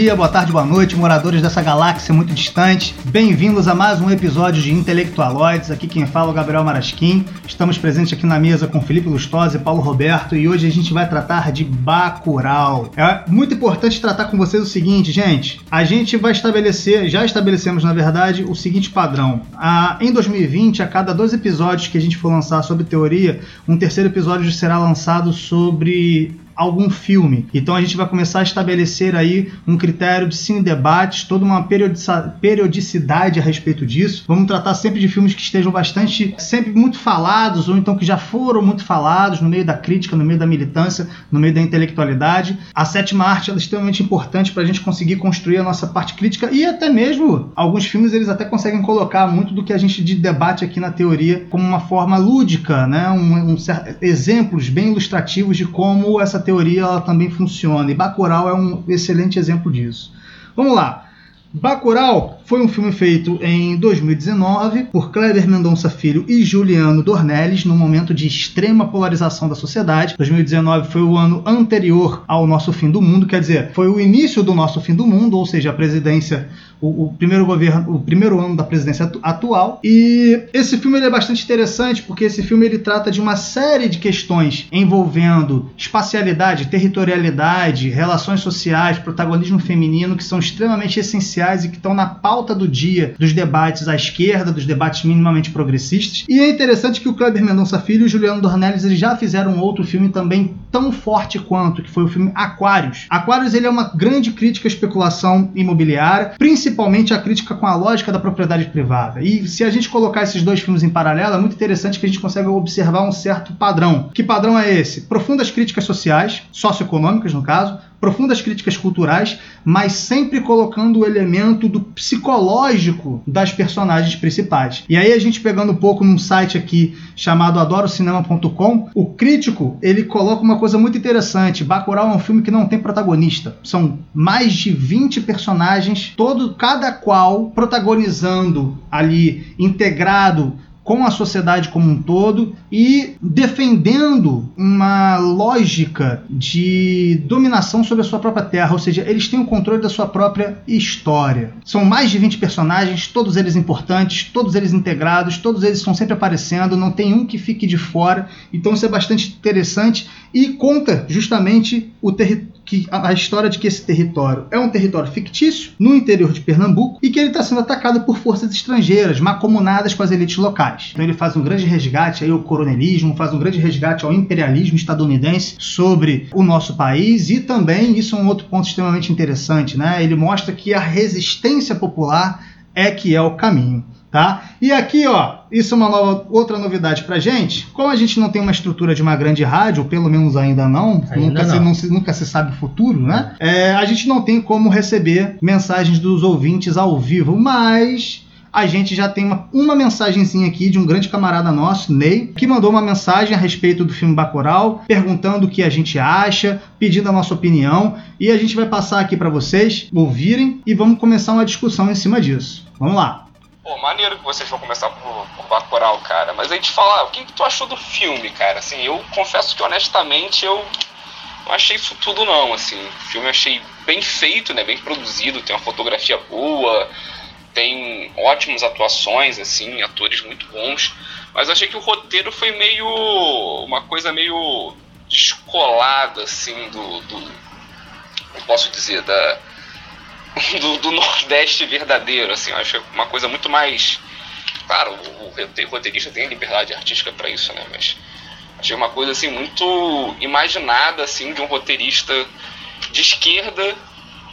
dia, boa tarde, boa noite, moradores dessa galáxia muito distante. Bem-vindos a mais um episódio de Intelectualoides. Aqui quem fala é o Gabriel Marasquim. Estamos presentes aqui na mesa com Felipe Lustosa e Paulo Roberto e hoje a gente vai tratar de Bacurau. É muito importante tratar com vocês o seguinte, gente. A gente vai estabelecer, já estabelecemos na verdade, o seguinte padrão. Ah, em 2020, a cada dois episódios que a gente for lançar sobre teoria, um terceiro episódio será lançado sobre algum filme. Então a gente vai começar a estabelecer aí um critério de cine debates, toda uma periodicidade a respeito disso. Vamos tratar sempre de filmes que estejam bastante, sempre muito falados, ou então que já foram muito falados no meio da crítica, no meio da militância, no meio da intelectualidade. A sétima arte é extremamente importante para a gente conseguir construir a nossa parte crítica e até mesmo alguns filmes eles até conseguem colocar muito do que a gente de debate aqui na teoria como uma forma lúdica, né? Um, um, exemplos bem ilustrativos de como essa teoria ela também funciona. E Bacurau é um excelente exemplo disso. Vamos lá. Bacurau foi um filme feito em 2019 por Kleber Mendonça Filho e Juliano Dornelles, num momento de extrema polarização da sociedade. 2019 foi o ano anterior ao nosso fim do mundo, quer dizer, foi o início do nosso fim do mundo, ou seja, a presidência o, o, primeiro governo, o primeiro ano da presidência atual. E esse filme é bastante interessante porque esse filme ele trata de uma série de questões envolvendo espacialidade, territorialidade, relações sociais, protagonismo feminino que são extremamente essenciais e que estão na pauta do dia dos debates à esquerda, dos debates minimamente progressistas. E é interessante que o Kleber Mendonça Filho e o Juliano Dornelles eles já fizeram um outro filme também tão forte quanto, que foi o filme Aquários. Aquários ele é uma grande crítica à especulação imobiliária, principalmente a crítica com a lógica da propriedade privada. E se a gente colocar esses dois filmes em paralelo, é muito interessante que a gente consegue observar um certo padrão. Que padrão é esse? Profundas críticas sociais, socioeconômicas no caso, profundas críticas culturais, mas sempre colocando o elemento do psicológico das personagens principais. E aí a gente pegando um pouco num site aqui chamado adorocinema.com, o crítico, ele coloca uma coisa muito interessante. Bacurau é um filme que não tem protagonista. São mais de 20 personagens, todo cada qual protagonizando ali integrado com a sociedade como um todo e defendendo uma lógica de dominação sobre a sua própria terra, ou seja, eles têm o controle da sua própria história. São mais de 20 personagens, todos eles importantes, todos eles integrados, todos eles estão sempre aparecendo, não tem um que fique de fora, então isso é bastante interessante e conta justamente o território que a história de que esse território é um território fictício no interior de Pernambuco e que ele está sendo atacado por forças estrangeiras, macomunadas com as elites locais. Então ele faz um grande resgate aí ao coronelismo, faz um grande resgate ao imperialismo estadunidense sobre o nosso país e também isso é um outro ponto extremamente interessante, né? Ele mostra que a resistência popular é que é o caminho tá? E aqui, ó, isso é uma nova, outra novidade pra gente. Como a gente não tem uma estrutura de uma grande rádio, pelo menos ainda não, ainda nunca, não. Se, não se, nunca se sabe o futuro, né? É, a gente não tem como receber mensagens dos ouvintes ao vivo, mas a gente já tem uma, uma mensagenzinha aqui de um grande camarada nosso, Ney, que mandou uma mensagem a respeito do filme Bacurau, perguntando o que a gente acha, pedindo a nossa opinião, e a gente vai passar aqui para vocês ouvirem e vamos começar uma discussão em cima disso. Vamos lá. Pô, maneiro que vocês vão começar por, por Bacurau, cara. Mas aí te falar, o que, que tu achou do filme, cara? Assim, eu confesso que honestamente eu não achei isso tudo não, assim. O filme eu achei bem feito, né? Bem produzido, tem uma fotografia boa, tem ótimas atuações, assim, atores muito bons. Mas eu achei que o roteiro foi meio. uma coisa meio descolada, assim, do. do não posso dizer, da do, do, Nordeste verdadeiro, assim, acho uma coisa muito mais. Claro, o, o roteirista tem liberdade artística para isso, né? Mas achei uma coisa assim muito imaginada assim de um roteirista de esquerda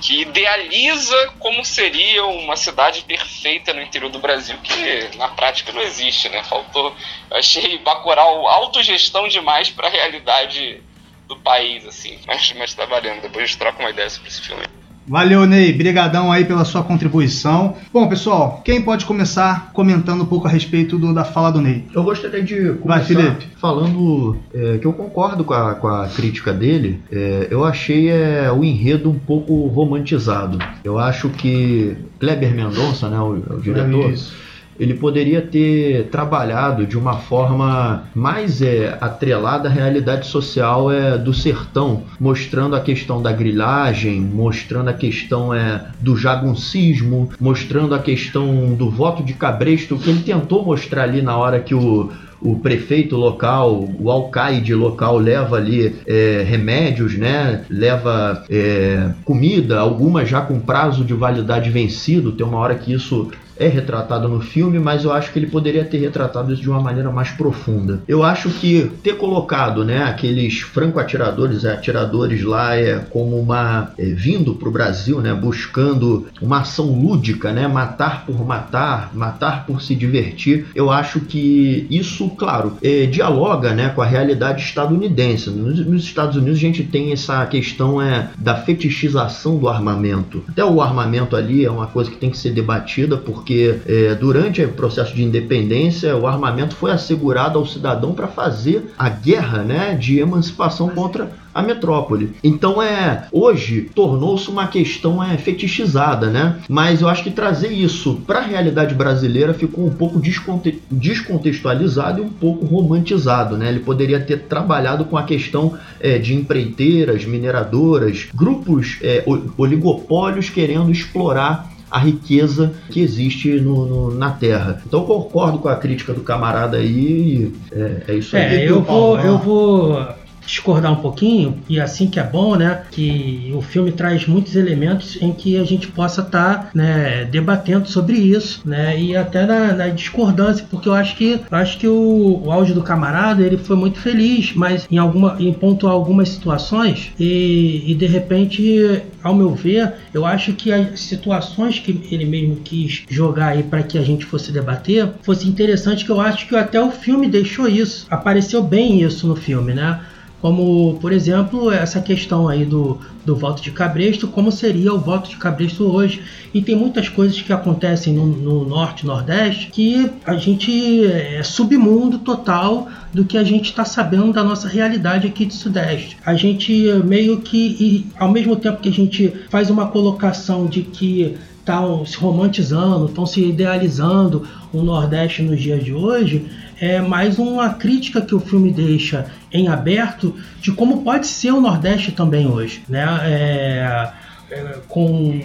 que idealiza como seria uma cidade perfeita no interior do Brasil, que na prática não existe, né? Faltou, achei Bacurau autogestão demais para a realidade do país, assim. Mas, mas tá valendo, depois a gente troca uma ideia sobre esse filme. Valeu, Ney. Brigadão aí pela sua contribuição. Bom, pessoal, quem pode começar comentando um pouco a respeito do, da fala do Ney? Eu gostaria de começar Vai, Felipe. falando é, que eu concordo com a, com a crítica dele. É, eu achei é, o enredo um pouco romantizado. Eu acho que Kleber Mendonça, né, o, o diretor... É ele poderia ter trabalhado de uma forma mais é, atrelada à realidade social é, do sertão, mostrando a questão da grilagem, mostrando a questão é, do jaguncismo, mostrando a questão do voto de cabresto, que ele tentou mostrar ali na hora que o o prefeito local, o alcaide local leva ali é, remédios, né? Leva é, comida, algumas já com prazo de validade vencido. Tem uma hora que isso é retratado no filme, mas eu acho que ele poderia ter retratado isso de uma maneira mais profunda. Eu acho que ter colocado, né, aqueles franco-atiradores, é, atiradores lá é como uma é, vindo para o Brasil, né, buscando uma ação lúdica, né, matar por matar, matar por se divertir. Eu acho que isso, claro, é, dialoga, né, com a realidade estadunidense. Nos, nos, Estados Unidos a gente tem essa questão é da fetichização do armamento. Até o armamento ali é uma coisa que tem que ser debatida por porque é, durante o processo de independência o armamento foi assegurado ao cidadão para fazer a guerra né, de emancipação contra a metrópole. Então é hoje tornou-se uma questão é fetichizada, né? Mas eu acho que trazer isso para a realidade brasileira ficou um pouco desconte descontextualizado e um pouco romantizado, né? Ele poderia ter trabalhado com a questão é, de empreiteiras, mineradoras, grupos é, oligopólios querendo explorar a riqueza que existe no, no, na Terra. Então concordo com a crítica do camarada aí. É, é isso aí. É, eu vou, eu vou discordar um pouquinho, e assim que é bom, né? Que o filme traz muitos elementos em que a gente possa estar tá, né, debatendo sobre isso, né? E até na, na discordância, porque eu acho que eu acho que o, o áudio do camarada ele foi muito feliz, mas em alguma em pontuar algumas situações e, e de repente, ao meu ver, eu acho que as situações que ele mesmo quis jogar aí para que a gente fosse debater fosse interessante, que eu acho que até o filme deixou isso, apareceu bem isso no filme, né? Como por exemplo essa questão aí do, do voto de cabresto, como seria o voto de cabresto hoje. E tem muitas coisas que acontecem no, no norte, nordeste, que a gente é submundo total do que a gente está sabendo da nossa realidade aqui de sudeste. A gente meio que, e, ao mesmo tempo que a gente faz uma colocação de que estão se romantizando, estão se idealizando o Nordeste nos dias de hoje, é mais uma crítica que o filme deixa em aberto de como pode ser o Nordeste também hoje, né? É, é, com,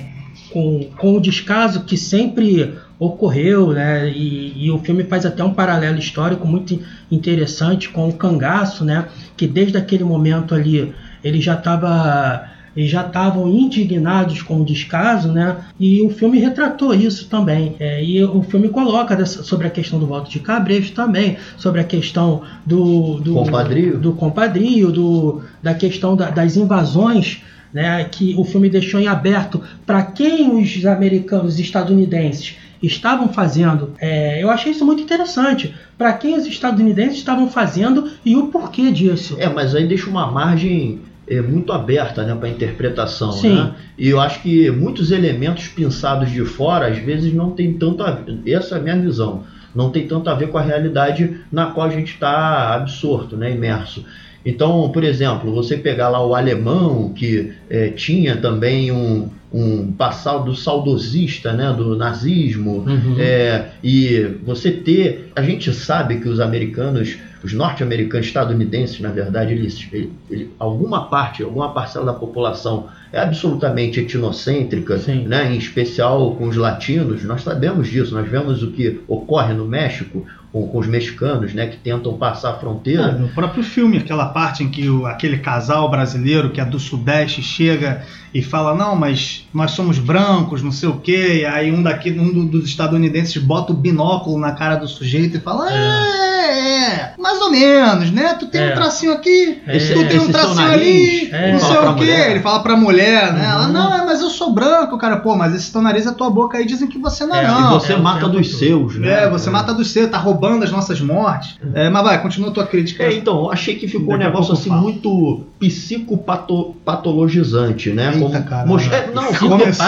com, com o descaso que sempre ocorreu, né? E, e, o filme faz até um paralelo histórico muito interessante com o cangaço, né? Que desde aquele momento ali ele já estava e já estavam indignados com o descaso, né? E o filme retratou isso também. É, e o filme coloca dessa, sobre a questão do voto de cabresto também, sobre a questão do do compadrio, do, compadrio, do da questão da, das invasões. Né, que o filme deixou em aberto para quem os americanos estadunidenses estavam fazendo. É, eu achei isso muito interessante. Para quem os estadunidenses estavam fazendo e o porquê disso. É, mas aí deixa uma margem é, muito aberta né, para interpretação. Sim. Né? E eu acho que muitos elementos pensados de fora, às vezes, não tem tanto a ver. Essa é a minha visão. Não tem tanto a ver com a realidade na qual a gente está absorto, né, imerso. Então, por exemplo, você pegar lá o alemão, que é, tinha também um, um passado saudosista né, do nazismo, uhum. é, e você ter. A gente sabe que os americanos os norte-americanos, estadunidenses, na verdade, eles, ele, ele, alguma parte, alguma parcela da população é absolutamente etnocêntrica, né? em especial com os latinos. Nós sabemos disso, nós vemos o que ocorre no México com, com os mexicanos, né? que tentam passar a fronteira. Ah, no próprio filme, aquela parte em que o, aquele casal brasileiro que é do Sudeste chega e fala: Não, mas nós somos brancos, não sei o quê. E aí um daqui, um dos estadunidenses bota o binóculo na cara do sujeito e fala: É, é mais ou menos, né? Tu tem é. um tracinho aqui, é. tu tem um tracinho ali, é. não sei o quê. Mulher. Ele fala pra mulher, né? Uhum. Ela: Não, é, mas eu sou branco, cara. Pô, mas esse teu nariz é tua boca aí, dizem que você não é. não. E você mata dos seus, né? É, você mata dos seus, tá roubando as nossas mortes. É, mas vai, continua a tua crítica. É, então, achei que ficou um negócio assim falo. muito psicopatologizante, né? Eita, Como, é, não, começou.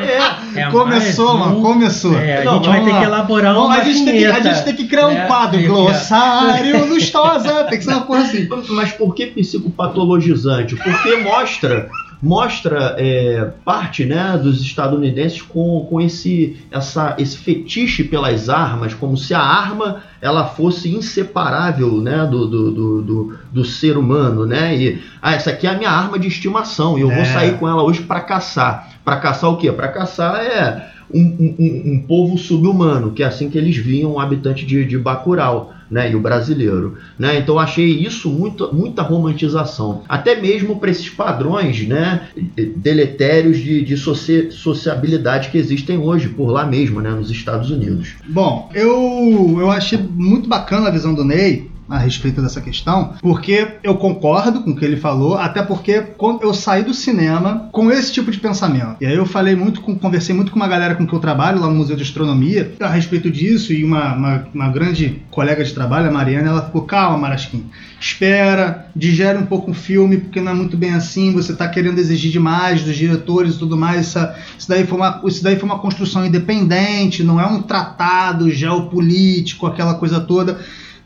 É, é começou, mano, começou. É, a não, gente vai ter que elaborar uma a gente, tem que, a gente tem que criar um é, quadro, glossário lustosa, tem que ser uma coisa assim. Mas por que psicopatologizante? Porque mostra mostra é, parte né, dos estadunidenses com, com esse, essa, esse fetiche pelas armas, como se a arma ela fosse inseparável né, do, do, do, do, do ser humano. Né? E ah, essa aqui é a minha arma de estimação e eu é. vou sair com ela hoje para caçar. Para caçar o quê? Para caçar é um, um, um, povo subhumano, que é assim que eles viam o habitante de, de Bacurau. Né, e o brasileiro. Né? Então achei isso muito, muita romantização. Até mesmo para esses padrões né, deletérios de, de sociabilidade que existem hoje por lá mesmo, né, nos Estados Unidos. Bom, eu, eu achei muito bacana a visão do Ney, a respeito dessa questão, porque eu concordo com o que ele falou, até porque quando eu saí do cinema com esse tipo de pensamento. E aí eu falei muito com, conversei muito com uma galera com que eu trabalho lá no Museu de Astronomia a respeito disso, e uma, uma, uma grande colega de trabalho, a Mariana, ela ficou, calma, Marasquim, espera, digere um pouco o filme, porque não é muito bem assim, você está querendo exigir demais dos diretores e tudo mais, isso, isso, daí foi uma, isso daí foi uma construção independente, não é um tratado geopolítico, aquela coisa toda.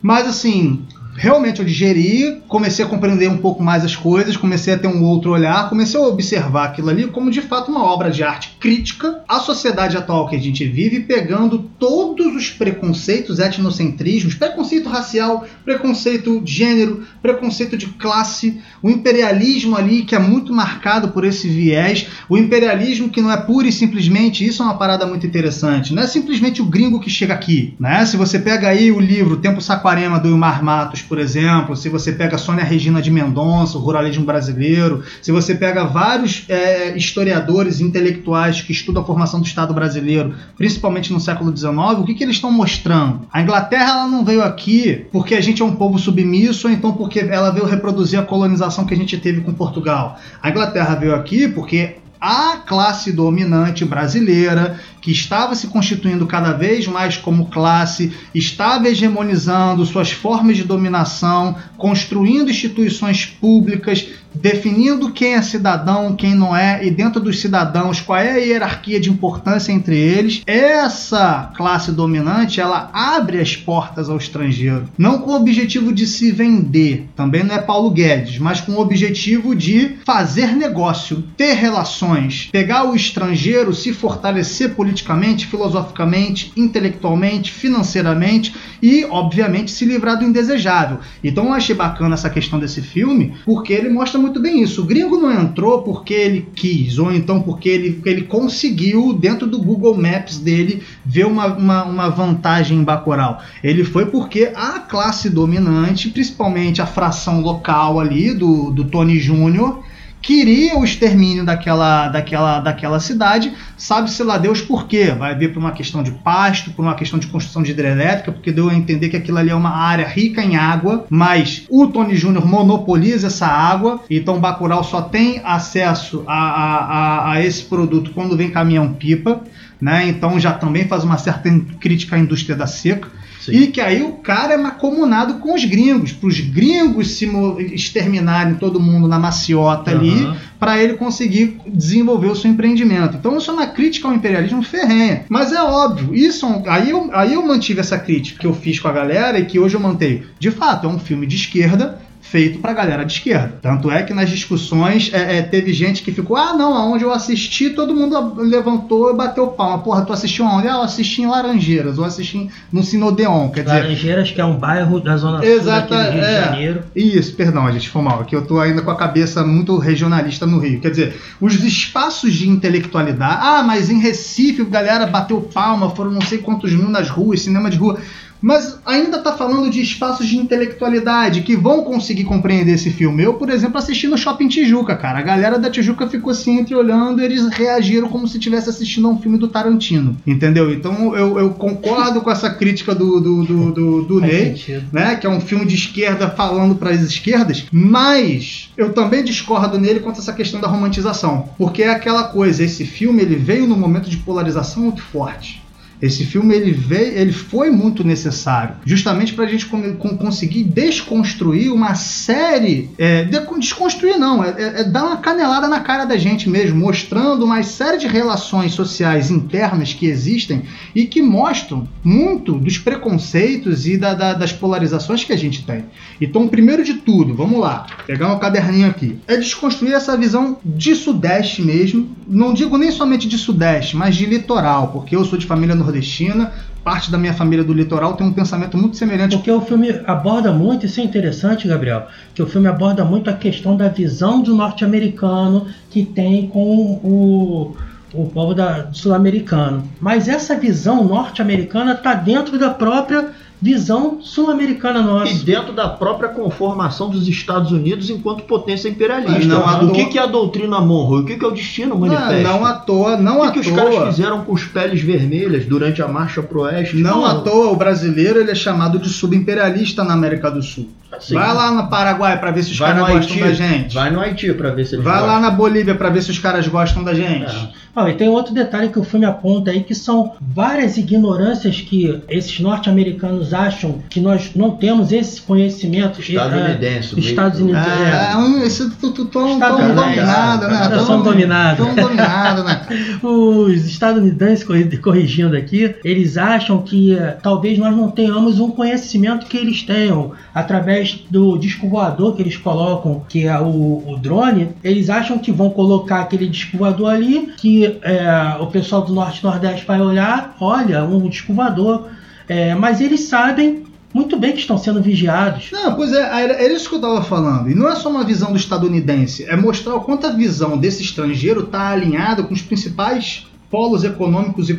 Mas assim, realmente eu digeri, comecei a compreender um pouco mais as coisas, comecei a ter um outro olhar, comecei a observar aquilo ali como de fato uma obra de arte crítica à sociedade atual que a gente vive, pegando todos os preconceitos, etnocentrismos, preconceito racial, preconceito de gênero, preconceito de classe, o imperialismo ali que é muito marcado por esse viés, o imperialismo que não é pura e simplesmente, isso é uma parada muito interessante, não é simplesmente o gringo que chega aqui, né? Se você pega aí o livro Tempo Saquarema do Ilmar Matos, por exemplo, se você pega Sônia Regina de Mendonça, o ruralismo brasileiro, se você pega vários é, historiadores intelectuais que estudam a formação do Estado brasileiro, principalmente no século XIX, o que, que eles estão mostrando? A Inglaterra ela não veio aqui porque a gente é um povo submisso, ou então porque ela veio reproduzir a colonização que a gente teve com Portugal. A Inglaterra veio aqui porque a classe dominante brasileira que estava se constituindo cada vez mais como classe, estava hegemonizando suas formas de dominação, construindo instituições públicas, definindo quem é cidadão, quem não é, e dentro dos cidadãos qual é a hierarquia de importância entre eles. Essa classe dominante, ela abre as portas ao estrangeiro, não com o objetivo de se vender, também não é Paulo Guedes, mas com o objetivo de fazer negócio, ter relações, pegar o estrangeiro, se fortalecer politicamente politicamente, filosoficamente, intelectualmente, financeiramente e, obviamente, se livrar do indesejável. Então eu achei bacana essa questão desse filme, porque ele mostra muito bem isso. O gringo não entrou porque ele quis, ou então porque ele, ele conseguiu, dentro do Google Maps dele, ver uma, uma, uma vantagem em. Ele foi porque a classe dominante, principalmente a fração local ali do, do Tony Júnior, queria o extermínio daquela, daquela, daquela cidade, sabe-se lá Deus por quê. Vai vir por uma questão de pasto, por uma questão de construção de hidrelétrica, porque deu a entender que aquilo ali é uma área rica em água, mas o Tony Júnior monopoliza essa água, então Bacurau só tem acesso a, a, a, a esse produto quando vem caminhão-pipa, né? então já também faz uma certa crítica à indústria da seca. Sim. E que aí o cara é macomunado com os gringos, para os gringos se exterminarem todo mundo na maciota uhum. ali, para ele conseguir desenvolver o seu empreendimento. Então isso é uma crítica ao imperialismo ferrenha. Mas é óbvio, isso aí eu, aí eu mantive essa crítica que eu fiz com a galera e que hoje eu mantenho. De fato, é um filme de esquerda feito para galera de esquerda. Tanto é que nas discussões é, é, teve gente que ficou, ah, não, aonde eu assisti, todo mundo levantou e bateu palma. Porra, tu assistiu aonde? Ah, eu assisti em Laranjeiras, ou assisti no Sinodeon, quer dizer... Laranjeiras, que é um bairro da Zona Exata, Sul do Rio é, de Janeiro. Isso, perdão, a gente foi mal, aqui eu tô ainda com a cabeça muito regionalista no Rio. Quer dizer, os espaços de intelectualidade, ah, mas em Recife galera bateu palma, foram não sei quantos mil nas ruas, cinema de rua mas ainda está falando de espaços de intelectualidade que vão conseguir compreender esse filme. Eu, por exemplo, assisti no Shopping Tijuca, cara. A galera da Tijuca ficou assim entre olhando e eles reagiram como se estivesse assistindo a um filme do Tarantino. Entendeu? Então eu, eu concordo com essa crítica do, do, do, do, do Ney, né? Que é um filme de esquerda falando para as esquerdas, mas eu também discordo nele quanto a essa questão da romantização. Porque é aquela coisa, esse filme ele veio num momento de polarização muito forte Esse filme ele veio, ele foi muito necessário, justamente para a gente conseguir desconstruir uma série, é, de, desconstruir não, é, é, é, dar uma canelada na cara da gente mesmo, mostrando uma série de relações sociais internas que existem e que mostram muito dos preconceitos e da, da, das polarizações que a gente tem. Então, primeiro de tudo, vamos lá, pegar um caderninho aqui, é desconstruir essa visão de Sudeste mesmo, não digo nem somente de Sudeste, mas de litoral, porque eu sou de família nordestina, parte da minha família do litoral tem um pensamento muito semelhante. Porque o filme aborda muito, isso é interessante, Gabriel, que o filme aborda muito a questão da visão do norte-americano que tem com o, o povo sul-americano. Mas essa visão norte-americana está dentro da própria visão sul-americana nossa. E dentro da própria conformação dos Estados Unidos enquanto potência imperialista. Não, o que, que é a doutrina Monroe? O que, que é o destino manifesto? Não, não à toa, não o que à que toa. os caras fizeram com os peles vermelhas durante a marcha pro oeste? Não, não à toa, o brasileiro ele é chamado de subimperialista na América do Sul. Sim. Vai lá no Paraguai para ver se os caras gostam Haiti. da gente. Vai no Haiti para ver se eles Vai gostam. lá na Bolívia para ver se os caras gostam da gente. É. Ah, e tem outro detalhe que o filme aponta aí que são várias ignorâncias que esses norte-americanos acham que nós não temos esse conhecimento estadunidense. É, Estados Unidos. É, é, isso tão dominado, né? Nós somos dominados. Tão dominado, né? Os estadunidenses corrigindo aqui, eles acham que eh, talvez nós não tenhamos um conhecimento que eles tenham através do disco voador que eles colocam, que é o, o drone. Eles acham que vão colocar aquele disco voador ali que é, o pessoal do Norte e Nordeste vai olhar, olha, um descovador. É, mas eles sabem muito bem que estão sendo vigiados. Não, pois é, era, isso que eu estava falando. E não é só uma visão do estadunidense, é mostrar o quanto a visão desse estrangeiro está alinhada com os principais polos econômicos e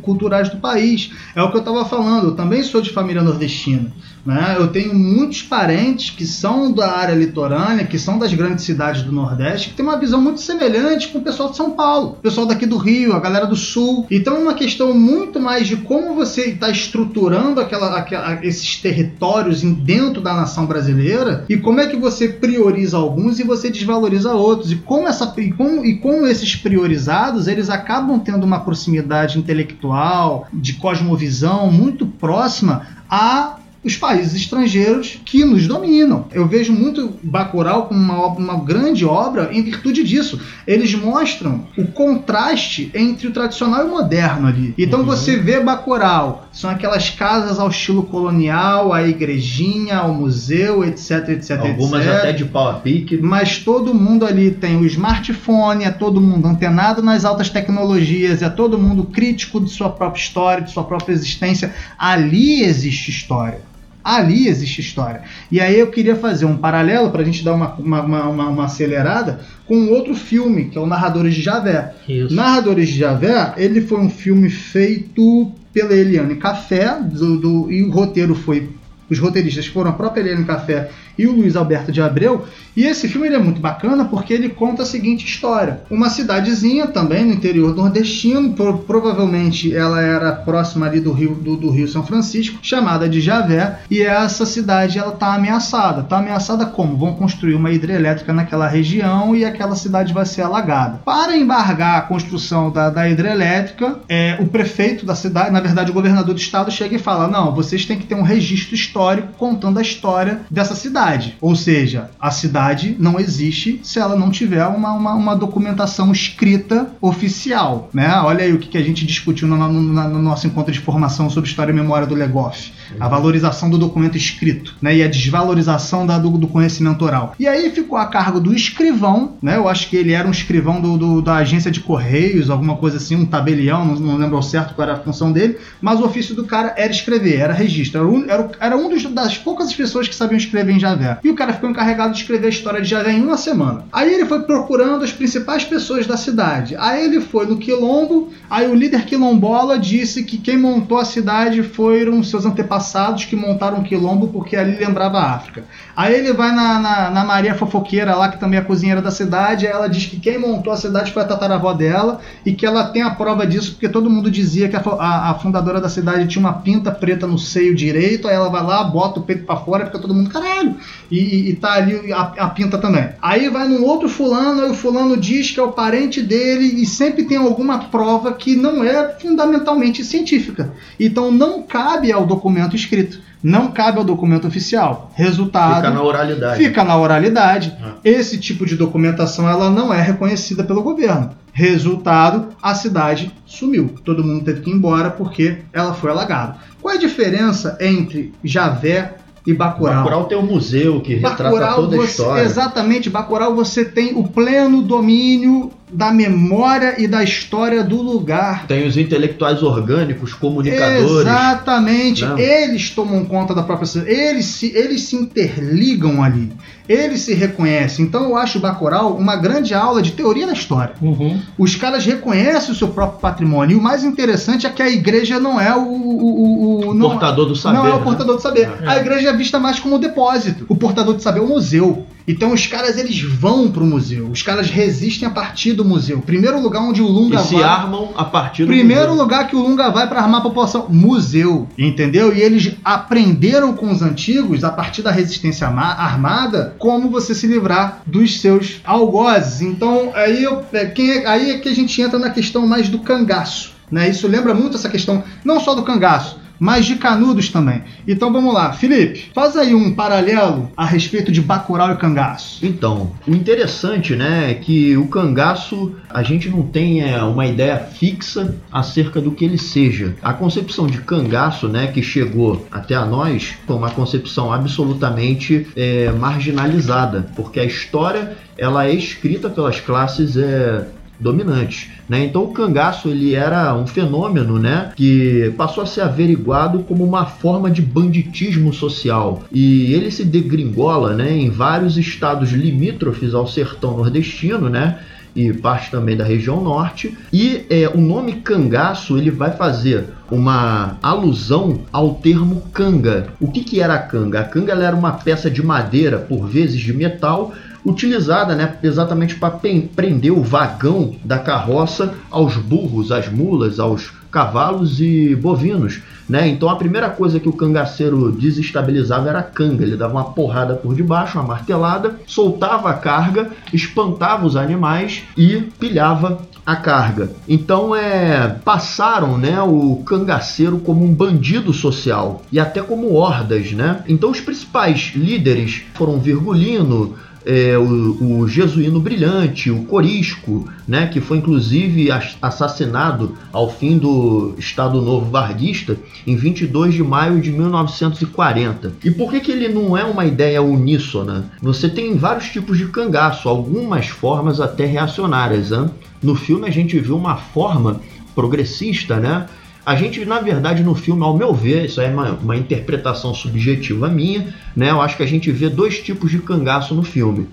culturais do país. É o que eu estava falando. Eu também sou de família nordestina. Né? Eu tenho muitos parentes que são da área litorânea, que são das grandes cidades do Nordeste, que tem uma visão muito semelhante com o pessoal de São Paulo, o pessoal daqui do Rio, a galera do Sul. Então é uma questão muito mais de como você está estruturando aquela, aquela, esses territórios dentro da nação brasileira e como é que você prioriza alguns e você desvaloriza outros. E como, essa, e como, e como esses priorizados eles acabam tendo uma proximidade intelectual, de cosmovisão muito próxima a os países estrangeiros que nos dominam. Eu vejo muito Bacurau como uma, uma grande obra em virtude disso. Eles mostram o contraste entre o tradicional e o moderno ali. Então uhum. você vê Bacurau, são aquelas casas ao estilo colonial, a igrejinha, o museu, etc, etc, Algumas etc. até de pau a pique. Mas todo mundo ali tem o smartphone, é todo mundo antenado nas altas tecnologias, é todo mundo crítico de sua própria história, de sua própria existência. Ali existe história ali existe história. E aí eu queria fazer um paralelo para a gente dar uma, uma, uma, uma, acelerada com outro filme, que é o Narradores de Javé. Isso. Narradores de Javé, ele foi um filme feito pela Eliane Café, do, do, e o roteiro foi os roteiristas foram a própria Eliane Café e o Luiz Alberto de Abreu. E esse filme é muito bacana porque ele conta a seguinte história: uma cidadezinha também no interior nordestino, pro, provavelmente ela era próxima ali do Rio do, do, Rio São Francisco, chamada de Javé. E essa cidade ela está ameaçada. Está ameaçada como? Vão construir uma hidrelétrica naquela região e aquela cidade vai ser alagada. Para embargar a construção da, da hidrelétrica, é, o prefeito da cidade, na verdade o governador do estado, chega e fala: não, vocês têm que ter um registro histórico contando a história dessa cidade. Ou seja, a cidade não existe se ela não tiver uma, uma, uma documentação escrita oficial. Né? Olha aí o que, que a gente discutiu no, no, no, nosso encontro de formação sobre história e memória do Legoff. A valorização do documento escrito né? e a desvalorização da, do, do, conhecimento oral. E aí ficou a cargo do escrivão, né? eu acho que ele era um escrivão do, do da agência de correios, alguma coisa assim, um tabelião, não, não lembro ao certo qual era a função dele, mas o ofício do cara era escrever, era registro. Era um, era, era um dos, das poucas pessoas que sabiam escrever em Javé. E o cara ficou encarregado de escrever a história de Javé em uma semana. Aí ele foi procurando as principais pessoas da cidade. Aí ele foi no quilombo, aí o líder quilombola disse que quem montou a cidade foram seus antepassados que montaram o quilombo porque ali lembrava a África. Aí ele vai na, na, na, Maria Fofoqueira lá, que também é cozinheira da cidade, aí ela diz que quem montou a cidade foi a tataravó dela e que ela tem a prova disso porque todo mundo dizia que a, a, a fundadora da cidade tinha uma pinta preta no seio direito, aí ela vai lá, lá, bota o peito para fora, fica todo mundo, caralho, e, e, tá ali a, a, pinta também. Aí vai num outro fulano, aí o fulano diz que é o parente dele, e sempre tem alguma prova que não é fundamentalmente científica. Então não cabe ao documento escrito não cabe ao documento oficial. Resultado. Fica na oralidade. Fica na oralidade. Ah. Esse tipo de documentação ela não é reconhecida pelo governo. Resultado, a cidade sumiu. Todo mundo teve que ir embora porque ela foi alagada. Qual é a diferença entre Javé e Bacurau? Bacurau tem um museu que retrata Bacurau, toda a você, história. Exatamente, Bacurau você tem o pleno domínio da memória e da história do lugar. Tem os intelectuais orgânicos, comunicadores. Exatamente. Né? Eles tomam conta da própria eles se eles se interligam ali. Eles se reconhecem. Então eu acho o Bacurau uma grande aula de teoria da história. Uhum. Os caras reconhecem o seu próprio patrimônio. E o mais interessante é que a igreja não é o, o, o, o não, portador do saber. Não é o né? portador do saber. É. A igreja é vista mais como um depósito. O portador de saber é o museu. Então os caras eles vão pro museu, os caras resistem a partir do museu. Primeiro lugar onde o Lunga e vai. se armam a partir do Primeiro museu. lugar que o Lunga vai para armar a população, museu, entendeu? E eles aprenderam com os antigos a partir da resistência armada como você se livrar dos seus algozes. Então aí eu, é, quem é, aí é que a gente entra na questão mais do cangaço, né? Isso lembra muito essa questão não só do cangaço, mas de Canudos também. Então vamos lá, Felipe, faz aí um paralelo a respeito de Bacurau e cangaço. Então, o interessante, né, é que o cangaço a gente não tem é, uma ideia fixa acerca do que ele seja. A concepção de cangaço, né, que chegou até a nós, foi uma concepção absolutamente é, marginalizada, porque a história ela é escrita pelas classes é, dominantes. Né? Então o cangaço ele era um fenômeno né, que passou a ser averiguado como uma forma de banditismo social e ele se degringola né, em vários estados limítrofes ao sertão nordestino, né? e parte também da região norte. E é, o nome cangaço ele vai fazer uma alusão ao termo canga. O que, que era a canga? A canga era uma peça de madeira, por vezes de metal, utilizada né, exatamente para prender o vagão da carroça aos burros, às mulas, aos cavalos e bovinos. Né? Então a primeira coisa que o cangaceiro desestabilizava era a canga. Ele dava uma porrada por debaixo, uma martelada, soltava a carga, espantava os animais e pilhava a carga. Então é passaram, né, o cangaceiro como um bandido social e até como hordas, né? Então os principais líderes foram Virgulino, é, o, o, Jesuíno Brilhante, o Corisco, né, que foi inclusive assassinado ao fim do Estado Novo Varguista em 22 de maio de 1940. E por que, que ele não é uma ideia uníssona? Você tem vários tipos de cangaço, algumas formas até reacionárias. Hein? No filme a gente viu uma forma progressista, né? A gente, na verdade, no filme, ao meu ver, isso é uma, uma interpretação subjetiva minha, né? Eu acho que a gente vê dois tipos de cangaço no filme.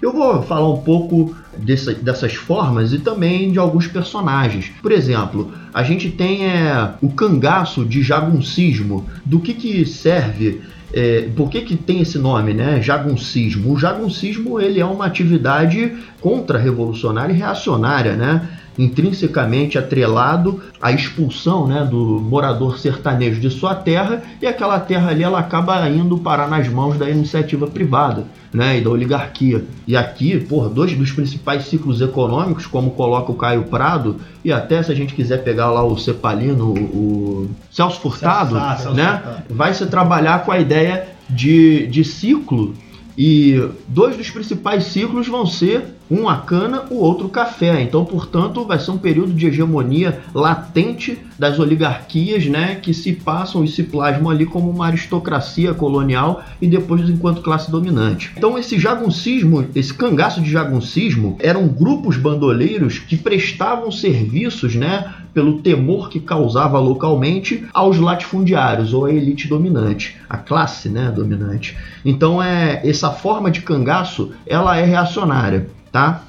Eu vou falar um pouco dessa, dessas formas e também de alguns personagens. Por exemplo, a gente tem é, o cangaço de jaguncismo. Do que, que serve é, por que, que tem esse nome, né? Jaguncismo. O jaguncismo ele é uma atividade contra-revolucionária e reacionária, né? Intrinsecamente atrelado à expulsão né, do morador sertanejo de sua terra e aquela terra ali ela acaba indo parar nas mãos da iniciativa privada né, e da oligarquia. E aqui, por dois dos principais ciclos econômicos, como coloca o Caio Prado, e até se a gente quiser pegar lá o Cepalino, o Celso Furtado, Celso, né, Celso vai se trabalhar com a ideia de, de ciclo e dois dos principais ciclos vão ser um a cana, o outro café. Então, portanto, vai ser um período de hegemonia latente das oligarquias, né, que se passam e se plasmam ali como uma aristocracia colonial e depois enquanto classe dominante. Então, esse jaguncismo, esse cangaço de jaguncismo, eram grupos bandoleiros que prestavam serviços, né, pelo temor que causava localmente aos latifundiários ou à elite dominante, a classe, né, dominante. Então, é essa forma de cangaço, ela é reacionária tá?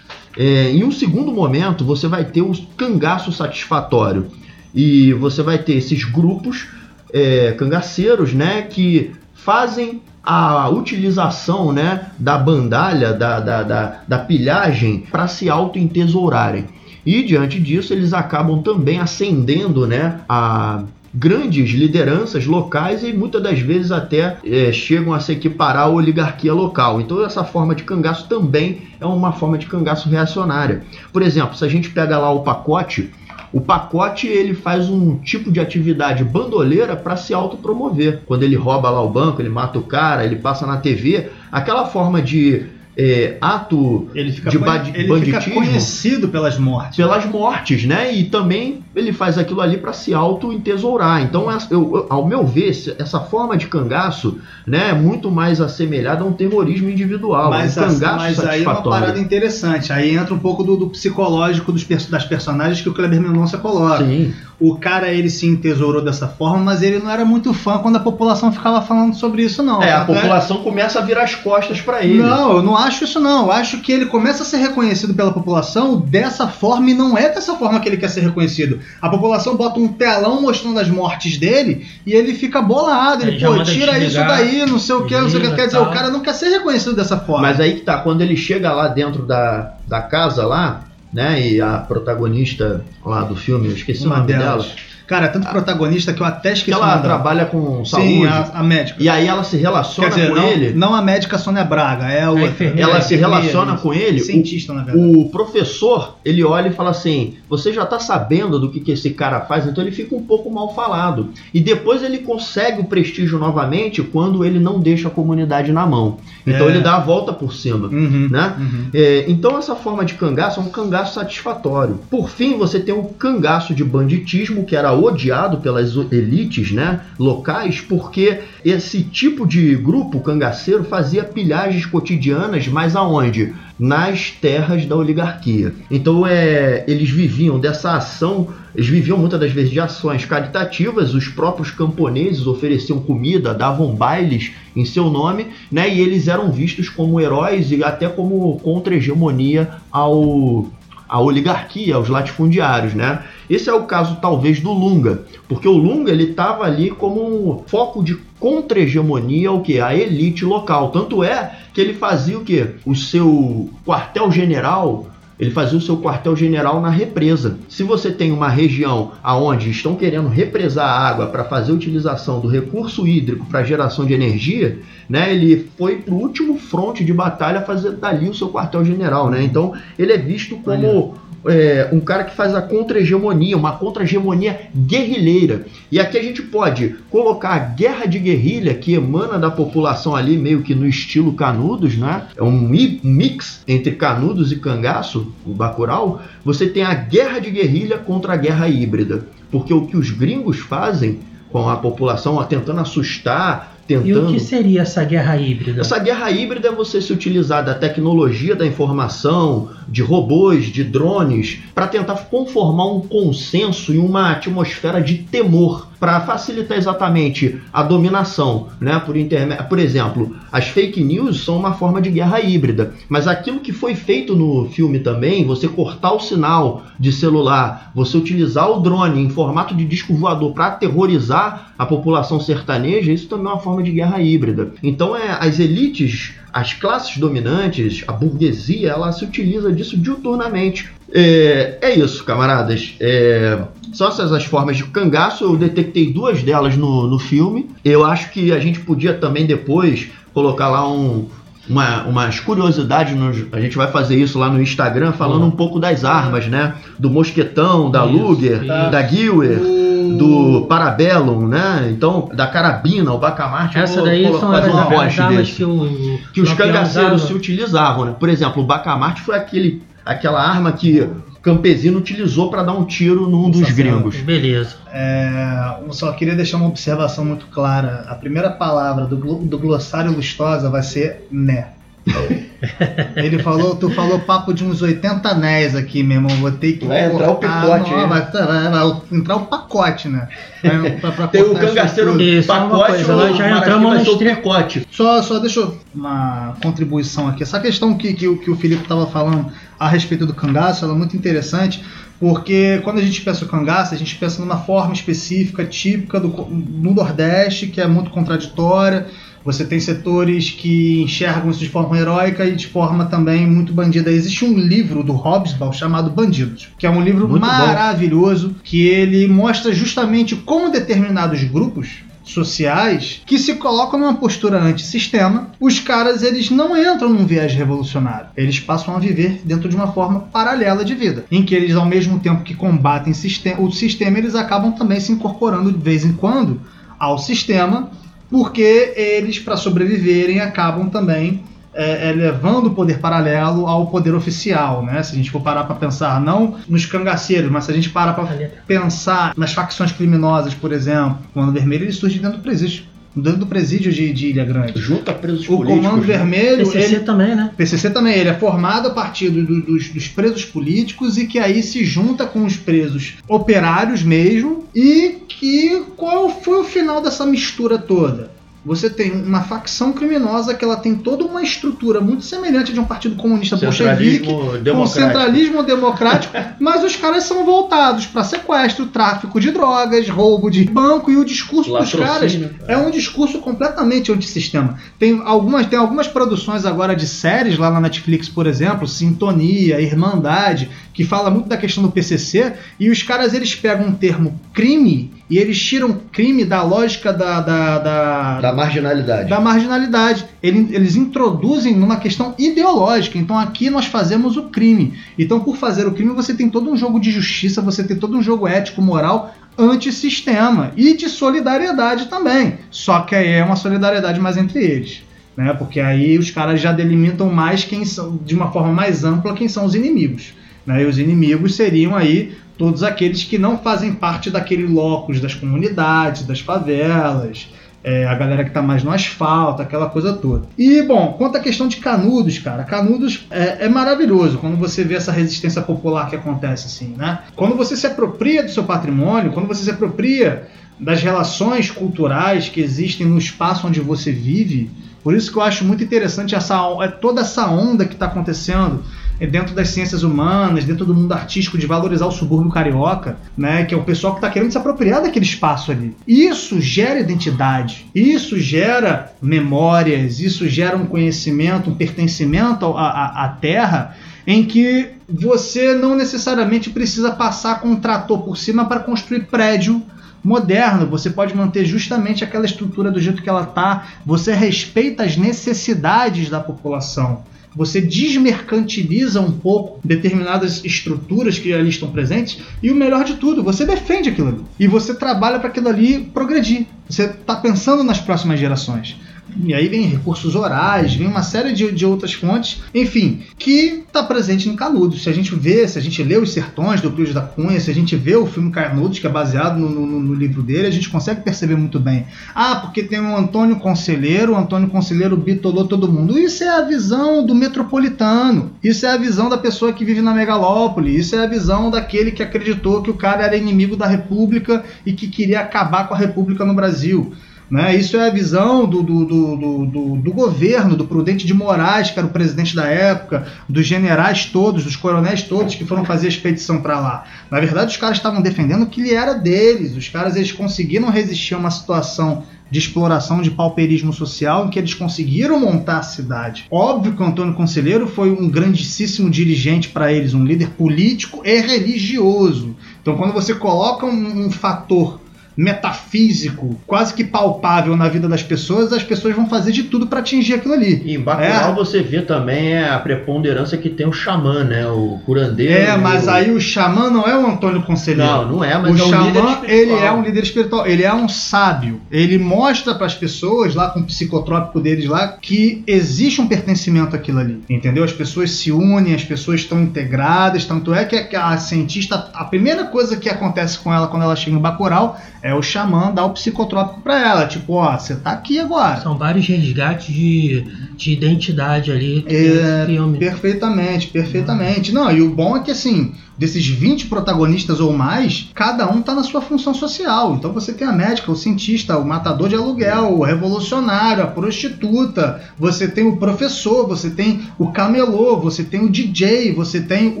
É, em um segundo momento, você vai ter o cangaço satisfatório e você vai ter esses grupos é, cangaceiros, né, que fazem a utilização né, da bandalha, da, da, da, da pilhagem para se auto-entesourarem. E diante disso, eles acabam também ascendendo né, a grandes lideranças locais e muitas das vezes até é, chegam a se equiparar à oligarquia local. Então essa forma de cangaço também é uma forma de cangaço reacionária. Por exemplo, se a gente pega lá o pacote, o pacote ele faz um tipo de atividade bandoleira para se autopromover. Quando ele rouba lá o banco, ele mata o cara, ele passa na TV, aquela forma de é, ato Ele fica, de badi- ele banditismo fica conhecido pelas mortes. pelas mortes, né? E também ele faz aquilo ali para se auto-entesourar. Então, essa- eu- ao meu ver, essa forma de cangaço né, é muito mais assemelhada a um terrorismo individual. Mas, um cangaço mas aí é uma parada interessante. Aí entra um pouco do, do psicológico dos das personagens que o Kleber Mendonça coloca. Sim. O cara, ele se entesourou dessa forma, mas ele não era muito fã quando a população ficava falando sobre isso, não. É, a Tanto população começa a virar as costas para ele. Não, eu não acho isso não. Eu acho que ele começa a ser reconhecido pela população dessa forma e não é dessa forma que ele quer ser reconhecido. A população bota um telão mostrando as mortes dele e ele fica bolado. Ele, Ele já pô, tira isso daí, não sei o que, não sei o que. Quer dizer, tal. o cara não quer ser reconhecido dessa forma. Mas aí que tá, quando ele chega lá dentro da, da casa lá, né? E a protagonista lá do filme, eu esqueci o uma nome delas. dela. Cara, é tanto protagonista que eu até Que esqueci o ela trabalha com saúde. Sim, a, a médica. E aí ela se relaciona Quer dizer, com não, ele. não a médica Sônia Braga, é a outra. enfermeira. ela É se enfermeira, relaciona isso. com ele. O- Cientista, na verdade. O professor, ele olha e fala assim: Você já tá sabendo do que, que esse cara faz, então ele fica um pouco mal falado. E depois ele consegue o prestígio novamente quando ele não deixa a comunidade na mão. Então É. ele dá a volta por cima. Uhum, Né? uhum. É, então essa forma de cangaço é um cangaço satisfatório. Por fim, você tem o cangaço de banditismo, que era odiado pelas elites né, locais, porque esse tipo de grupo cangaceiro fazia pilhagens cotidianas, mas aonde? Nas terras da oligarquia. Então é, eles viviam dessa ação, eles viviam muitas das vezes de ações caritativas, os próprios camponeses ofereciam comida, davam bailes em seu nome, né? E eles eram vistos como heróis e até como contra-hegemonia ao à oligarquia, aos latifundiários, né? Esse é o caso talvez do Lunga, porque o Lunga ele estava ali como um foco de contra-hegemonia ao que a elite local. Tanto é que ele fazia o que o seu quartel-general ele fazia o seu quartel-general na represa. Se você tem uma região aonde estão querendo represar água para fazer a utilização do recurso hídrico para geração de energia, né, ele foi para o último fronte de batalha fazer dali o seu quartel-general. Né? Então ele é visto como é, um cara que faz a contra-hegemonia, uma contra-hegemonia guerrilheira. E aqui a gente pode colocar a guerra de guerrilha que emana da população ali, meio que no estilo Canudos, né? É um mix entre Canudos e Cangaço, o Bacurau. Você tem a guerra de guerrilha contra a guerra híbrida. Porque o que os gringos fazem com a população, ó, tentando assustar, E o tentando. que seria essa guerra híbrida? Essa guerra híbrida é você se utilizar da tecnologia da informação, de robôs, de drones, para tentar conformar um consenso e uma atmosfera de temor, para facilitar exatamente a dominação, né? Por, interme- por exemplo, as fake news são uma forma de guerra híbrida, mas aquilo que foi feito no filme também, você cortar o sinal de celular, você utilizar o drone em formato de disco voador para aterrorizar a população sertaneja, isso também é uma forma de guerra híbrida. Então é as elites, as classes dominantes, a burguesia, ela se utiliza disso diuturnamente. É, é isso, camaradas. É, são essas as formas de cangaço. Eu detectei duas delas no, no filme. Eu acho que a gente podia também depois colocar lá um, uma, umas curiosidades. nos- a gente vai fazer isso lá no Instagram, falando Uhum. um pouco das armas, né? Do mosquetão, da Isso, Luger, isso. da Guiwer, O- do Parabellum, né? Então, da carabina, o Bacamarte. Essa vou daí colo- são fazer as, um as armas desse que o que os cangaceiros usava. se utilizavam, né? Por exemplo, o Bacamarte foi aquele, aquela arma que campesino utilizou para dar um tiro num dos Sacerdote. gringos. Beleza. É, eu só queria deixar uma observação muito clara. A primeira palavra do, do glossário Lustosa vai ser né. Ele falou, tu falou papo de uns 80 anéis aqui, meu irmão. Vou ter que. Vai entrar o picote não, aí, né? vai, vai- vai entrar o pacote, né? Vai- pra- pra Tem o cangaceiro isso é pacote, coisa, o nós já entramos vai nos ser o tri- picote. Só, só deixa eu, uma contribuição aqui. Essa questão que, que, o- que o Felipe estava falando a respeito do cangaço, ela é muito interessante, porque quando a gente pensa o cangaço, a gente pensa numa forma específica, típica do, no Nordeste, que é muito contraditória, você tem setores que enxergam isso de forma heróica e de forma também muito bandida. Existe um livro do Hobsbawm chamado Bandidos, que é um livro Muito bom. maravilhoso, que ele mostra justamente como determinados grupos sociais que se colocam numa postura antissistema, os caras eles não entram num viés revolucionário. Eles passam a viver dentro de uma forma paralela de vida, em que eles ao mesmo tempo que combatem o sistema, eles acabam também se incorporando de vez em quando ao sistema, porque eles para sobreviverem acabam também é, é, levando o poder paralelo ao poder oficial, né? Se a gente for parar para pensar, não nos cangaceiros, mas se a gente parar para pensar nas facções criminosas, por exemplo, o Comando Vermelho ele surge dentro do presídio, dentro do presídio de, de Ilha Grande. Junto a presos O políticos. Comando né? Vermelho, PCC ele, também, né? PCC também, ele é formado a partir do- do- dos, dos presos políticos e que aí se junta com os presos operários mesmo. E que qual foi o final dessa mistura toda? Você tem uma facção criminosa que ela tem toda uma estrutura muito semelhante de um partido comunista bolchevique, com centralismo democrático, mas os caras são voltados para sequestro, tráfico de drogas, roubo de banco e o discurso dos caras Latrocínio. é um discurso completamente antissistema. Tem algumas, tem algumas produções agora de séries lá na Netflix, por exemplo, Sintonia, Irmandade, que fala muito da questão do PCC, e os caras eles pegam um termo crime e eles tiram crime da lógica da, da, da, Da marginalidade. da marginalidade. Ele- eles introduzem numa questão ideológica. Então aqui nós fazemos o crime. Então por fazer o crime você tem todo um jogo de justiça, você tem todo um jogo ético, moral antissistema e de solidariedade também. Só que aí é uma solidariedade mais entre eles. Né? Porque aí os caras já delimitam mais quem são, de uma forma mais ampla, quem são os inimigos. Né? E os inimigos seriam aí todos aqueles que não fazem parte daquele locus das comunidades, das favelas, é, a galera que tá mais no asfalto, aquela coisa toda. E, bom, quanto à questão de Canudos, cara, Canudos é, é maravilhoso quando você vê essa resistência popular que acontece assim, né? Quando você se apropria do seu patrimônio, quando você se apropria das relações culturais que existem no espaço onde você vive, por isso que eu acho muito interessante essa, é toda essa onda que está acontecendo dentro das ciências humanas, dentro do mundo artístico, de valorizar o subúrbio carioca, né? Que é o pessoal que está querendo se apropriar daquele espaço ali. Isso gera identidade, isso gera memórias, isso gera um conhecimento, um pertencimento à, à- à terra, em que você não necessariamente precisa passar com um trator por cima para construir prédio moderno, você pode manter justamente aquela estrutura do jeito que ela está, você respeita as necessidades da população. Você desmercantiliza um pouco determinadas estruturas que ali estão presentes e o melhor de tudo, você defende aquilo ali. E você trabalha para aquilo ali progredir. Você está pensando nas próximas gerações. E aí vem recursos orais, vem uma série de, de outras fontes, enfim, que está presente no Canudos. Se a gente vê, se a gente lê Os Sertões do Euclides da Cunha, se a gente vê o filme Canudos, que é baseado no, no- no livro dele, a gente consegue perceber muito bem. Ah, porque tem o Antônio Conselheiro, o Antônio Conselheiro bitolou todo mundo. Isso é a visão do metropolitano. Isso é a visão da pessoa que vive na megalópole. Isso é a visão daquele que acreditou que o cara era inimigo da República e que queria acabar com a República no Brasil. Né? Isso é a visão do, do, do, do, do- governo, do Prudente de Moraes, que era o presidente da época, dos generais todos, dos coronéis todos que foram fazer a expedição para lá. Na verdade, os caras estavam defendendo que ele era deles. Os caras eles conseguiram resistir a uma situação de exploração, de pauperismo social, em que eles conseguiram montar a cidade. Óbvio que o Antônio Conselheiro foi um grandíssimo dirigente para eles, um líder político e religioso. Então, quando você coloca um, um fator metafísico, quase que palpável na vida das pessoas, as pessoas vão fazer de tudo para atingir aquilo ali. E em Bacurau É. você vê também é, a preponderância que tem o xamã, né? O curandeiro. É, mas o... aí o xamã não é o Antônio Conselheiro. Não, não é, mas o é um líder xamã, espiritual. ele é um líder espiritual, ele é um sábio. Ele mostra para as pessoas lá com o psicotrópico deles lá que existe um pertencimento àquilo ali, entendeu? As pessoas se unem, as pessoas estão integradas, tanto é que a, a cientista, a primeira coisa que acontece com ela quando ela chega em Bacurau é o xamã dar o psicotrópico para ela, tipo, ó, você tá aqui agora. São vários resgates de, de identidade ali É, filme. Perfeitamente, perfeitamente. Não, e o bom é que assim, desses 20 protagonistas ou mais, cada um tá na sua função social. Então você tem a médica, o cientista, o matador de aluguel, o revolucionário, a prostituta, você tem o professor, você tem o camelô, você tem o DJ, você tem o,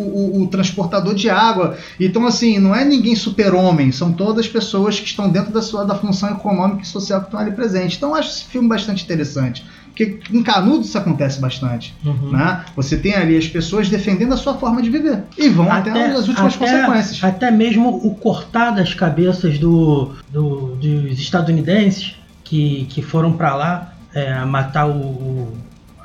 o- o transportador de água. Então, assim, não é ninguém super-homem, são todas pessoas que estão dentro da sua da função econômica e social que estão ali presentes. Então eu acho esse filme bastante interessante. Porque em Canudos isso acontece bastante. Uhum. Né? Você tem ali as pessoas defendendo a sua forma de viver. E vão até, as últimas até- consequências. Até mesmo o cortar das cabeças do, do- dos estadunidenses que, que foram para lá é, matar o-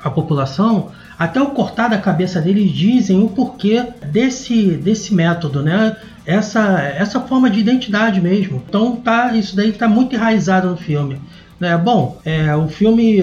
a população, até o cortar da cabeça deles dizem o porquê desse, desse método, né? Essa, essa forma de identidade mesmo. Então tá, isso daí está muito enraizado no filme. né? Bom, é, o filme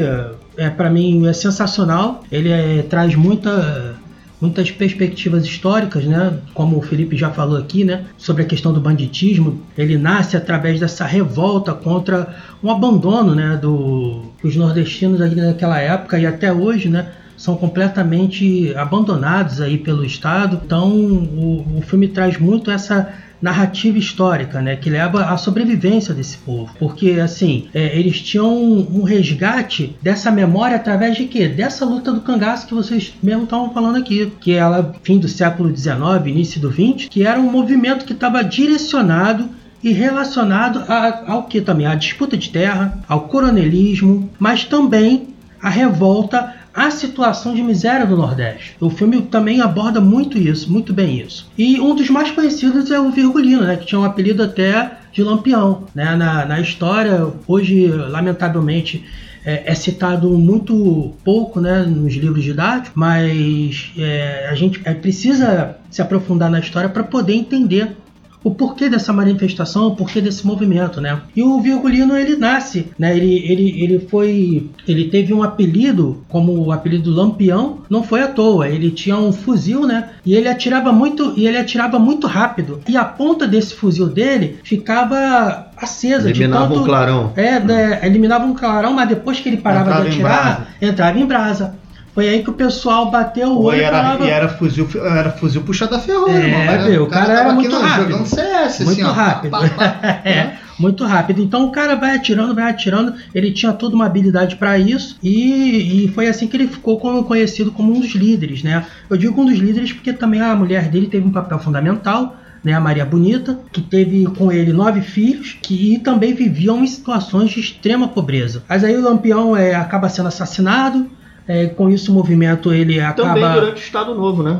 é, para mim é sensacional. Ele é, traz muita muitas perspectivas históricas, né? Como o Felipe já falou aqui, né? Sobre a questão do banditismo, ele nasce através dessa revolta contra um abandono, né? Do os nordestinos naquela época e até hoje, né? São completamente abandonados aí pelo Estado. Então, o, o filme traz muito essa narrativa histórica, né, que leva à sobrevivência desse povo, porque assim é, eles tinham um resgate dessa memória através de quê? Dessa luta do cangaço que vocês mesmo estavam falando aqui, que ela fim do século XIX, início do XX, que era um movimento que estava direcionado e relacionado a- ao que também? A disputa de terra, ao coronelismo, mas também a revolta à situação de miséria do Nordeste. O filme também aborda muito isso, muito bem isso. E um dos mais conhecidos é o Virgulino, né, que tinha um apelido até de Lampião. Né? Na, na história, hoje, lamentavelmente, é, é citado muito pouco né, nos livros didáticos, mas é, a gente é, precisa se aprofundar na história para poder entender o porquê dessa manifestação, o porquê desse movimento, né? E o Virgulino ele nasce, né? Ele, ele, ele foi, ele teve um apelido como o apelido Lampião, não foi à toa. Ele tinha um fuzil, né? E ele atirava muito, e ele atirava muito rápido. E a ponta desse fuzil dele ficava acesa Eliminava de tanto um clarão. é, né, eliminava um clarão, mas depois que ele parava Entrava de em atirar, entrava em brasa. Foi aí que o pessoal bateu o olho e era, falava, e era fuzil, era fuzil puxado a ferro, É, irmão. meu, o cara era tava muito aqui, rápido. Jogando CS, Muito assim, ó. rápido. Pá, pá, pá. é, muito rápido. Então o cara vai atirando, vai atirando. Ele tinha toda uma habilidade para isso e, e foi assim que ele ficou como- conhecido como um dos líderes, né? Eu digo um dos líderes porque também a mulher dele teve um papel fundamental. Né, a Maria Bonita, que teve com ele nove filhos, que e também viviam em situações de extrema pobreza. Mas aí o Lampião é, acaba sendo assassinado, é, com isso o movimento ele acaba Também durante o Estado Novo, né?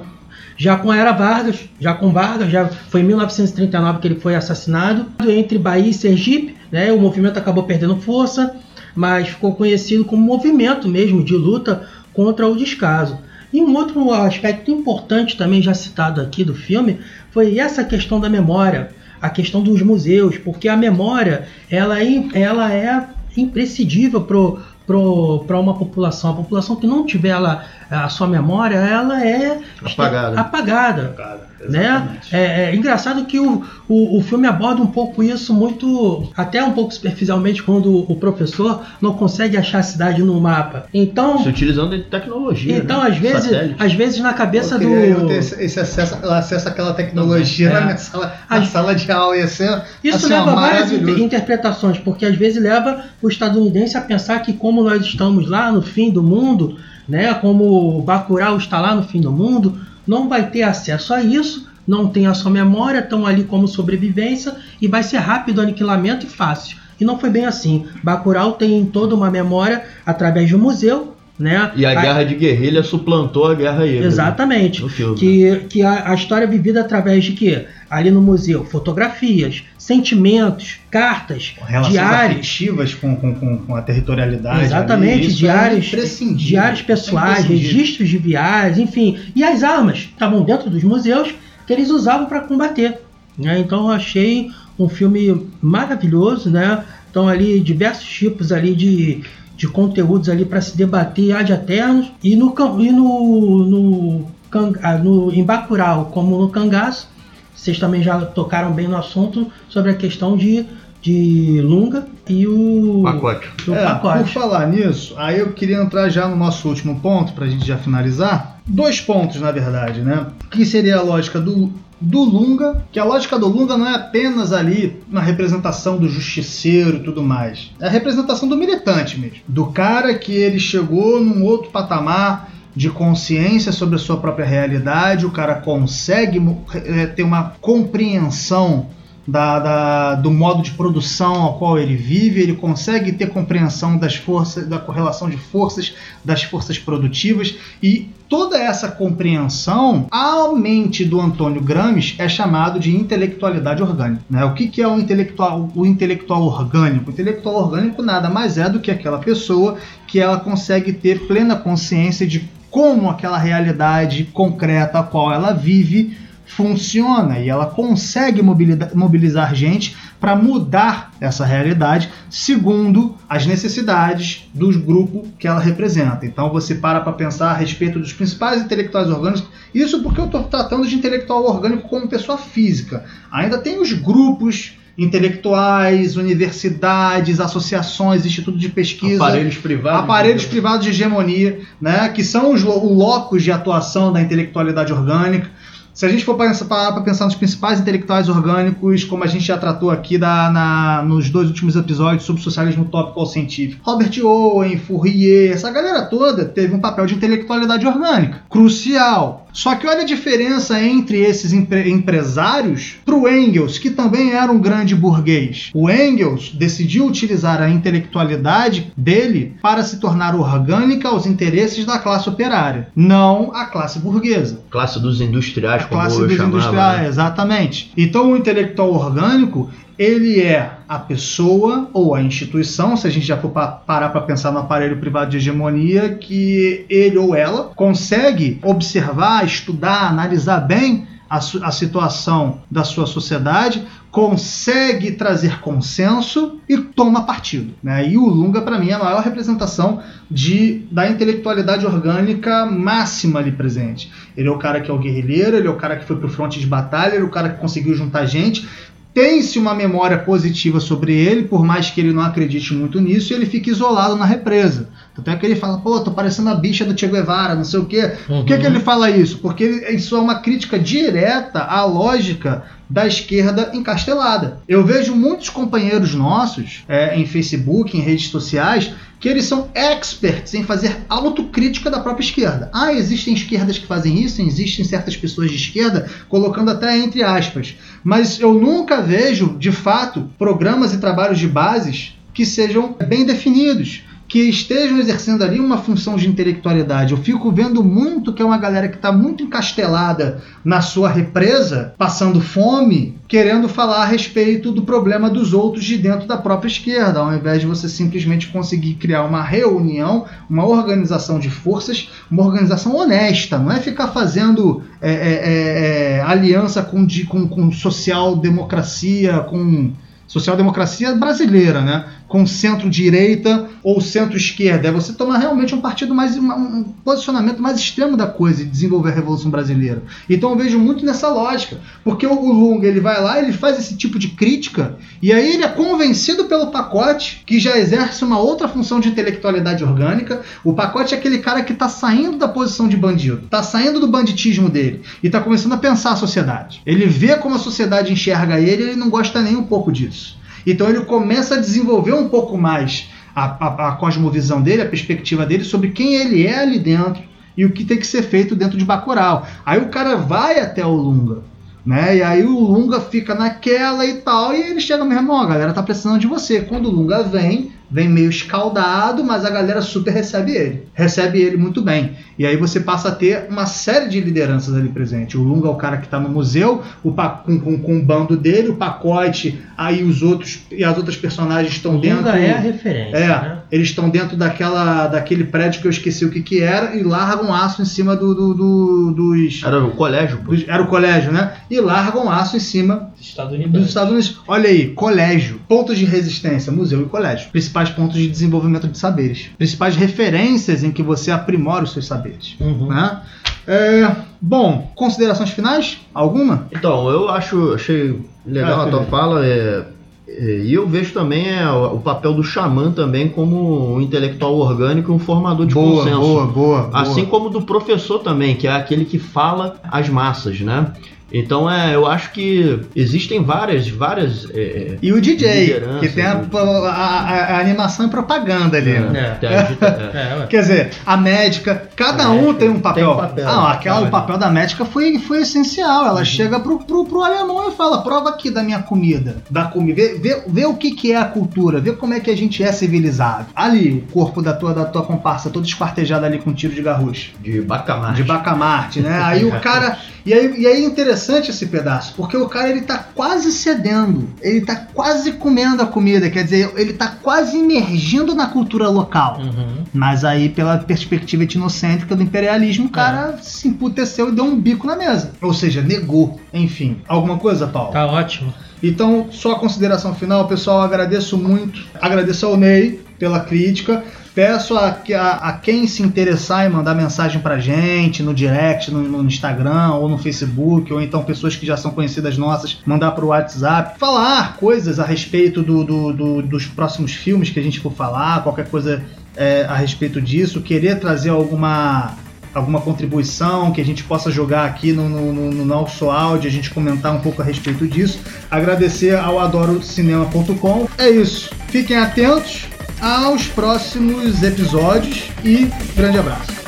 já com a Era Vargas, já com Vargas, já foi em 1939 que ele foi assassinado. Entre Bahia e Sergipe, né, o movimento acabou perdendo força, mas ficou conhecido como movimento mesmo de luta contra o descaso. E um outro aspecto importante também já citado aqui do filme foi essa questão da memória, a questão dos museus, porque a memória ela é, ela é imprescindível pro para uma população. A população que não tiver ela, a sua memória, ela é Apagada. apagada Cara, né? É, é engraçado que o, o, o filme aborda um pouco isso muito, até um pouco superficialmente, quando o professor não consegue achar a cidade no mapa. Então, Se utilizando de tecnologia. então né? às vezes, Satélite. às vezes na cabeça Eu do queria eu ter esse, esse acesso, acesso àquela tecnologia É. na minha sala, na As- sala de aula. Ia ser Isso assim, leva a várias interpretações, porque às vezes leva o estadunidense a pensar que como nós estamos lá no fim do mundo, né, como o Bacurau está lá no fim do mundo, não vai ter acesso a isso, não tem a sua memória, estão ali como sobrevivência e vai ser rápido aniquilamento e fácil. E não foi bem assim. Bacurau tem toda uma memória através um museu, né? E a guerra de guerrilha suplantou a guerra híbrida. Exatamente. Filme. Que, que a, a história é vivida através de quê? Ali no museu, fotografias, sentimentos, cartas, Relações diários, afetivas com, com, com, com a territorialidade. exatamente, ali, é diários, imprescindível. diários pessoais, registros de viagens, enfim. E as armas estavam dentro dos museus que eles usavam para combater. né? Então eu achei um filme maravilhoso, né? Então ali diversos tipos ali de, de conteúdos ali para se debater ad eternos e no e no, no, ah, no em Bacurau como no cangaço vocês também já tocaram bem no assunto sobre a questão de, de Lunga e o Pacote. o É, pacote. Por falar nisso, aí eu queria entrar já no nosso último ponto, pra gente já finalizar. Dois pontos, na verdade, né? Que seria a lógica do, do Lunga, que a lógica do Lunga não é apenas ali na representação do justiceiro e tudo mais. É a representação do militante mesmo. Do cara que ele chegou num outro patamar de consciência sobre a sua própria realidade, o cara consegue eh, ter uma compreensão da, da, do modo de produção ao qual ele vive, ele consegue ter compreensão das forças, da correlação de forças, das forças produtivas e toda essa compreensão, a mente do Antônio Gramsci é chamado de intelectualidade orgânica. Né? O que, que é o intelectual, o intelectual orgânico? O intelectual orgânico nada mais é do que aquela pessoa que ela consegue ter plena consciência de como aquela realidade concreta a qual ela vive funciona e ela consegue mobilizar gente para mudar essa realidade segundo as necessidades do grupo que ela representa. Então você para para pensar a respeito dos principais intelectuais orgânicos, isso porque eu estou tratando de intelectual orgânico como pessoa física. Ainda tem os grupos intelectuais, universidades, associações, institutos de pesquisa, aparelhos privados, aparelhos privados de hegemonia, né, que são os locos de atuação da intelectualidade orgânica. Se a gente for parar para pensar nos principais intelectuais orgânicos, como a gente já tratou aqui da, na, nos dois últimos episódios sobre socialismo tópico ou científico, Robert Owen, Fourier, essa galera toda teve um papel de intelectualidade orgânica crucial. Só que olha a diferença entre esses empre empresários para o Engels, que também era um grande burguês. O Engels decidiu utilizar a intelectualidade dele para se tornar orgânica aos interesses da classe operária, não a classe burguesa. Classe dos industriais, a como classe eu dos chamava, industriais, né? exatamente. Então o intelectual orgânico ele é a pessoa ou a instituição, se a gente já for parar para pensar no aparelho privado de hegemonia, que ele ou ela consegue observar, estudar, analisar bem a, a situação da sua sociedade, consegue trazer consenso e toma partido. Né? E o Lunga, para mim, é a maior representação de, da intelectualidade orgânica máxima ali presente. Ele é o cara que é o guerrilheiro, ele é o cara que foi pro fronte de batalha, ele é o cara que conseguiu juntar gente, tem-se uma memória positiva sobre ele, por mais que ele não acredite muito nisso, e ele fica isolado na represa. Tanto é que ele fala, pô, tô parecendo a bicha do Che Guevara, não sei o quê. Uhum. Por que, que ele fala isso? Porque isso é uma crítica direta à lógica da esquerda encastelada. Eu vejo muitos companheiros nossos é, em Facebook, em redes sociais, que eles são experts em fazer autocrítica da própria esquerda. Ah, existem esquerdas que fazem isso, existem certas pessoas de esquerda, colocando até entre aspas. Mas eu nunca vejo, de fato, programas e trabalhos de bases que sejam bem definidos que estejam exercendo ali uma função de intelectualidade. Eu fico vendo muito que é uma galera que está muito encastelada na sua represa, passando fome, querendo falar a respeito do problema dos outros de dentro da própria esquerda, ao invés de você simplesmente conseguir criar uma reunião, uma organização de forças, uma organização honesta, não é ficar fazendo é, é, é, é aliança com, com, com social-democracia, com social-democracia brasileira, né? Com centro-direita ou centro-esquerda. É você tomar realmente um partido mais. um posicionamento mais extremo da coisa e desenvolver a Revolução Brasileira. Então eu vejo muito nessa lógica. Porque o, Lunga ele vai lá, ele faz esse tipo de crítica, e aí ele é convencido pelo pacote, que já exerce uma outra função de intelectualidade orgânica. O pacote é aquele cara que está saindo da posição de bandido, está saindo do banditismo dele e está começando a pensar a sociedade. Ele vê como a sociedade enxerga ele e ele não gosta nem um pouco disso. Então ele começa a desenvolver um pouco mais a, a, a cosmovisão dele, a perspectiva dele sobre quem ele é ali dentro e o que tem que ser feito dentro de Bacurau. Aí o cara vai até o Lunga, né? E aí o Lunga fica naquela e tal, e ele chega mesmo, ó, a galera tá precisando de você. Quando o Lunga vem, vem meio escaldado, mas a galera super recebe ele. Recebe ele muito bem. E aí você passa a ter uma série de lideranças ali presente. O Lunga é o cara que está no museu, o com, com, com, o bando dele, o pacote, aí os outros e as outras personagens estão dentro. Lunga é a referência. É, né? eles estão dentro daquela, daquele prédio que eu esqueci o que, que era e largam aço em cima do, do, do dos. Era o colégio, pô. Dos, era o colégio, né? E largam aço em cima Estados Unidos. dos Estados Unidos. Olha aí, colégio, pontos de resistência, museu e colégio. Principais pontos de desenvolvimento de saberes. Principais referências em que você aprimora os seus saberes. Uhum. Né? É, bom, considerações finais? Alguma? Então, eu acho, achei legal ah, a tua fala. É, é, e eu vejo também é, o papel do xamã também como um intelectual orgânico, um formador de boa, consenso. Boa, boa, Assim como do professor também, que é aquele que fala às massas, né? Então é, eu acho que existem várias, várias. É, e o DJ, que tem a, a- a- a animação e propaganda ali. É, né? é. É. Quer dizer, a médica, cada A um médica tem um papel. tem um papel. Ah, aquela, É. o papel da médica foi, foi essencial. Ela chega pro, pro, pro alemão e fala: prova aqui da minha comida. Da comida. Vê, vê, vê o que, que é a cultura, vê como é que a gente é civilizado. Ali, o corpo da tua, da tua comparsa todo esquartejado ali com tiro de garrucho. De bacamarte. De bacamarte, né? Aí o cara. E aí, e aí é interessante esse pedaço, porque o cara ele tá quase cedendo, ele tá quase comendo a comida, quer dizer, ele tá quase imergindo na cultura local. Uhum. Mas aí, pela perspectiva etnocêntrica do imperialismo, o cara se emputeceu e deu um bico na mesa. Ou seja, negou. Enfim, alguma coisa, Paulo? Tá ótimo. Então, só a consideração final, pessoal, agradeço muito. Agradeço ao Ney pela crítica. Peço a, a, a quem se interessar em mandar mensagem pra gente no direct, no, no Instagram ou no Facebook, ou então pessoas que já são conhecidas nossas, mandar pro WhatsApp, falar coisas a respeito do, do- do- dos próximos filmes que a gente for falar, qualquer coisa é, a respeito disso, querer trazer alguma alguma contribuição que a gente possa jogar aqui no, no- no- no nosso áudio, a gente comentar um pouco a respeito disso. Agradecer ao adorocinema.com. É isso. Fiquem atentos aos próximos episódios e grande abraço.